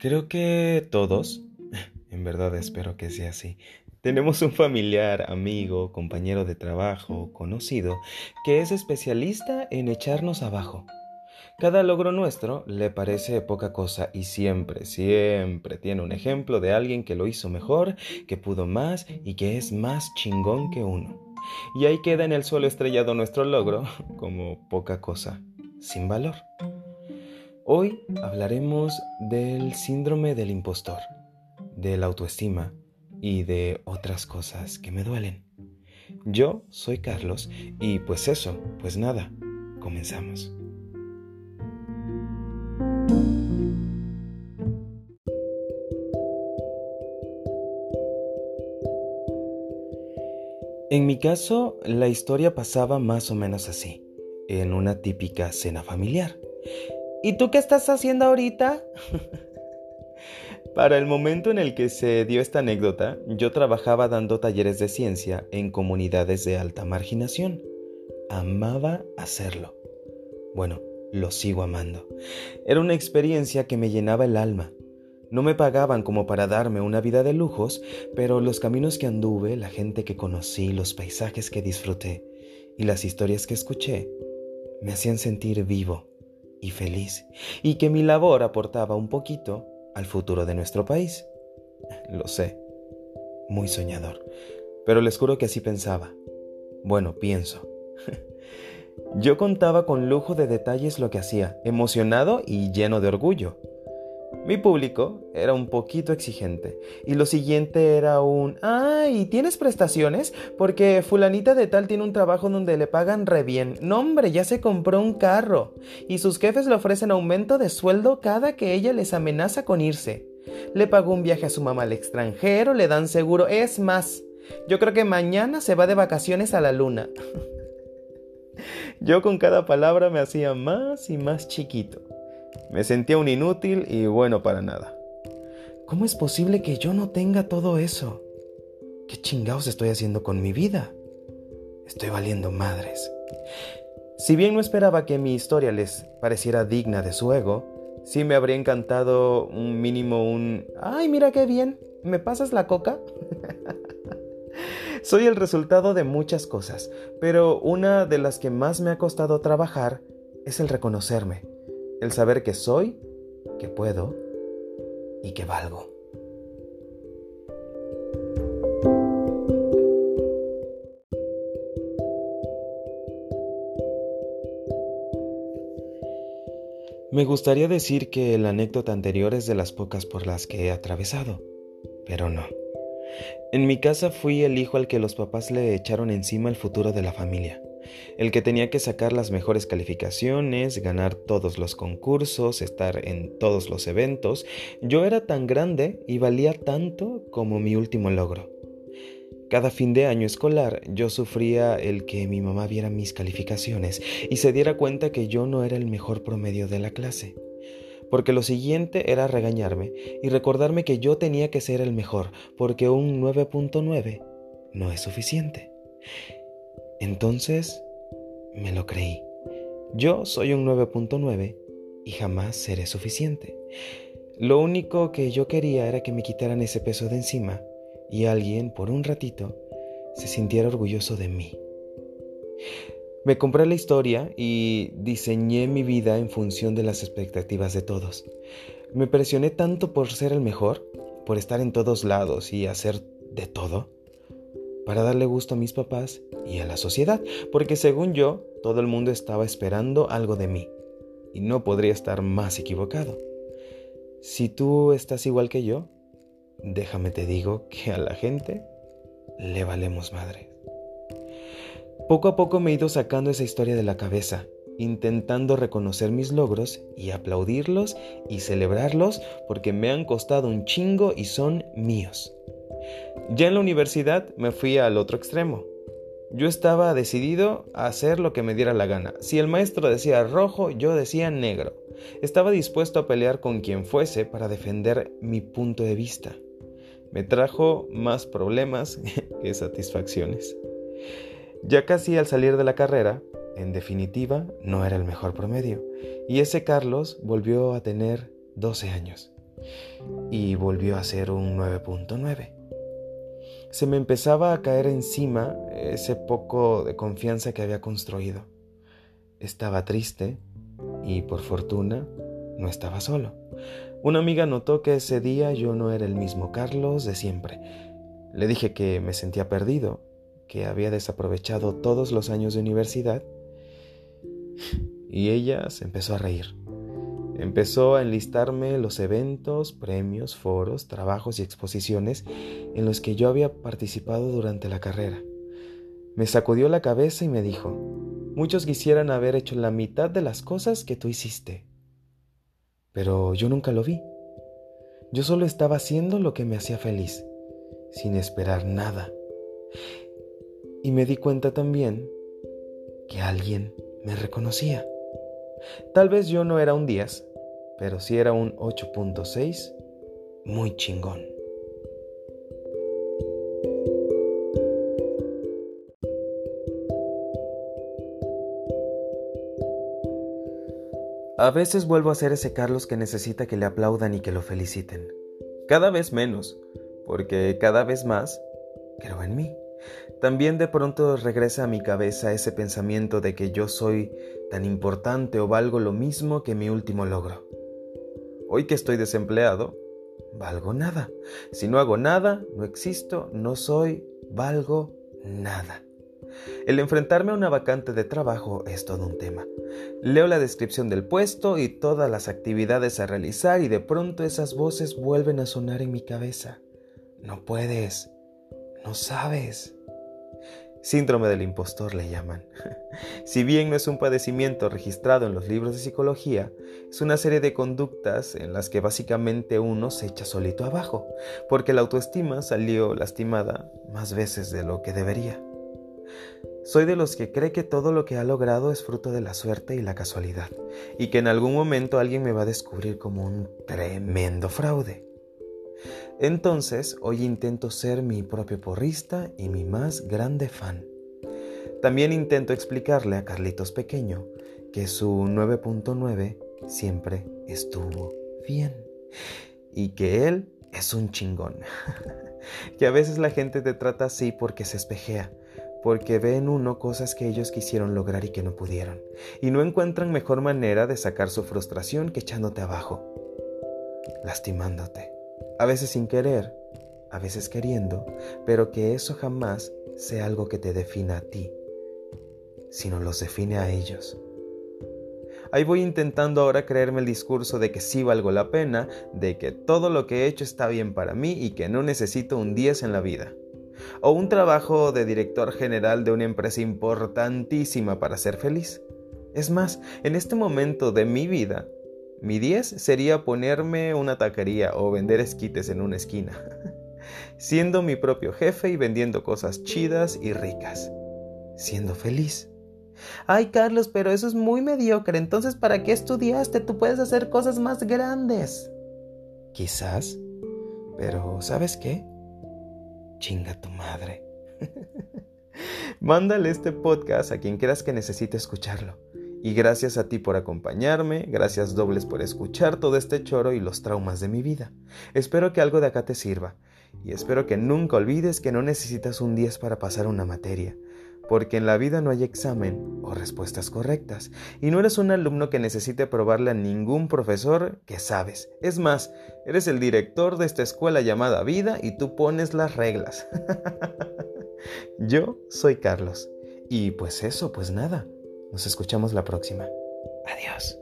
Creo que todos, en verdad espero que sea así, tenemos un familiar, amigo, compañero de trabajo, conocido, que es especialista en echarnos abajo. Cada logro nuestro le parece poca cosa y siempre, siempre tiene un ejemplo de alguien que lo hizo mejor, que pudo más y que es más chingón que uno. Y ahí queda en el suelo estrellado nuestro logro como poca cosa, sin valor. Hoy hablaremos del síndrome del impostor, de la autoestima y de otras cosas que me duelen. Yo soy Carlos y pues eso, pues nada, comenzamos. En mi caso, la historia pasaba más o menos así, en una típica cena familiar. ¿Y tú qué estás haciendo ahorita? Para el momento en el que se dio esta anécdota, yo trabajaba dando talleres de ciencia en comunidades de alta marginación. Amaba hacerlo. Bueno, lo sigo amando. Era una experiencia que me llenaba el alma. No me pagaban como para darme una vida de lujos, pero los caminos que anduve, la gente que conocí, los paisajes que disfruté y las historias que escuché, me hacían sentir vivo y feliz, y que mi labor aportaba un poquito al futuro de nuestro país. Lo sé, muy soñador, pero les juro que así pensaba. Bueno, pienso. Yo contaba con lujo de detalles lo que hacía, emocionado y lleno de orgullo. Mi público era un poquito exigente y lo siguiente era un, ay, ¿tienes prestaciones? Porque fulanita de tal tiene un trabajo donde le pagan re bien. No hombre, ya se compró un carro y sus jefes le ofrecen aumento de sueldo cada que ella les amenaza con irse. Le pagó un viaje a su mamá al extranjero, le dan seguro, es más, yo creo que mañana se va de vacaciones a la luna. yo con cada palabra me hacía más y más chiquito. Me sentía un inútil y bueno para nada. ¿Cómo es posible que yo no tenga todo eso? ¿Qué chingados estoy haciendo con mi vida? Estoy valiendo madres. Si bien no esperaba que mi historia les pareciera digna de su ego, sí me habría encantado un mínimo un... ¡Ay, mira qué bien! ¿Me pasas la coca? Soy el resultado de muchas cosas, pero una de las que más me ha costado trabajar es el reconocerme el saber que soy, que puedo y que valgo. Me gustaría decir que la anécdota anterior es de las pocas por las que he atravesado, pero no. En mi casa fui el hijo al que los papás le echaron encima el futuro de la familia el que tenía que sacar las mejores calificaciones, ganar todos los concursos, estar en todos los eventos. Yo era tan grande y valía tanto como mi último logro. Cada fin de año escolar yo sufría el que mi mamá viera mis calificaciones y se diera cuenta que yo no era el mejor promedio de la clase. Porque lo siguiente era regañarme y recordarme que yo tenía que ser el mejor, porque un 9.9 no es suficiente. Entonces, me lo creí. Yo soy un 9.9 y jamás seré suficiente. Lo único que yo quería era que me quitaran ese peso de encima y alguien, por un ratito, se sintiera orgulloso de mí. Me compré la historia y diseñé mi vida en función de las expectativas de todos. Me presioné tanto por ser el mejor, por estar en todos lados y hacer de todo, para darle gusto a mis papás y a la sociedad, porque según yo, todo el mundo estaba esperando algo de mí, y no podría estar más equivocado. Si tú estás igual que yo, déjame te digo que a la gente le valemos madre. Poco a poco me he ido sacando esa historia de la cabeza, intentando reconocer mis logros y aplaudirlos y celebrarlos porque me han costado un chingo y son míos. Ya en la universidad me fui al otro extremo. Yo estaba decidido a hacer lo que me diera la gana. Si el maestro decía rojo, yo decía negro. Estaba dispuesto a pelear con quien fuese para defender mi punto de vista. Me trajo más problemas que satisfacciones. Ya casi al salir de la carrera, en definitiva, no era el mejor promedio, y ese Carlos volvió a tener 12 años. y volvió a ser un 9.9. Se me empezaba a caer encima ese poco de confianza que había construido. Estaba triste y por fortuna no estaba solo. Una amiga notó que ese día yo no era el mismo Carlos de siempre. Le dije que me sentía perdido, que había desaprovechado todos los años de universidad y ella se empezó a reír. Empezó a enlistarme los eventos, premios, foros, trabajos y exposiciones en los que yo había participado durante la carrera. Me sacudió la cabeza y me dijo, muchos quisieran haber hecho la mitad de las cosas que tú hiciste. Pero yo nunca lo vi. Yo solo estaba haciendo lo que me hacía feliz, sin esperar nada. Y me di cuenta también que alguien me reconocía. Tal vez yo no era un 10, pero sí era un 8.6 muy chingón. A veces vuelvo a ser ese Carlos que necesita que le aplaudan y que lo feliciten. Cada vez menos, porque cada vez más creo en mí. También de pronto regresa a mi cabeza ese pensamiento de que yo soy tan importante o valgo lo mismo que mi último logro. Hoy que estoy desempleado, valgo nada. Si no hago nada, no existo, no soy, valgo nada. El enfrentarme a una vacante de trabajo es todo un tema. Leo la descripción del puesto y todas las actividades a realizar y de pronto esas voces vuelven a sonar en mi cabeza. No puedes, no sabes. Síndrome del impostor le llaman. si bien no es un padecimiento registrado en los libros de psicología, es una serie de conductas en las que básicamente uno se echa solito abajo, porque la autoestima salió lastimada más veces de lo que debería. Soy de los que cree que todo lo que ha logrado es fruto de la suerte y la casualidad, y que en algún momento alguien me va a descubrir como un tremendo fraude. Entonces, hoy intento ser mi propio porrista y mi más grande fan. También intento explicarle a Carlitos Pequeño que su 9.9 siempre estuvo bien y que él es un chingón. que a veces la gente te trata así porque se espejea, porque ve en uno cosas que ellos quisieron lograr y que no pudieron, y no encuentran mejor manera de sacar su frustración que echándote abajo, lastimándote, a veces sin querer, a veces queriendo, pero que eso jamás sea algo que te defina a ti, sino los define a ellos. Ahí voy intentando ahora creerme el discurso de que sí valgo la pena, de que todo lo que he hecho está bien para mí y que no necesito un 10 en la vida o un trabajo de director general de una empresa importantísima para ser feliz. Es más, en este momento de mi vida, mi 10 sería ponerme una taquería o vender esquites en una esquina, siendo mi propio jefe y vendiendo cosas chidas y ricas, siendo feliz. Ay, Carlos, pero eso es muy mediocre, entonces ¿para qué estudiaste? Tú puedes hacer cosas más grandes. Quizás, pero ¿sabes qué? Chinga tu madre. Mándale este podcast a quien creas que necesite escucharlo. Y gracias a ti por acompañarme, gracias dobles por escuchar todo este choro y los traumas de mi vida. Espero que algo de acá te sirva. Y espero que nunca olvides que no necesitas un 10 para pasar una materia porque en la vida no hay examen o respuestas correctas, y no eres un alumno que necesite probarle a ningún profesor que sabes. Es más, eres el director de esta escuela llamada vida y tú pones las reglas. Yo soy Carlos. Y pues eso, pues nada. Nos escuchamos la próxima. Adiós.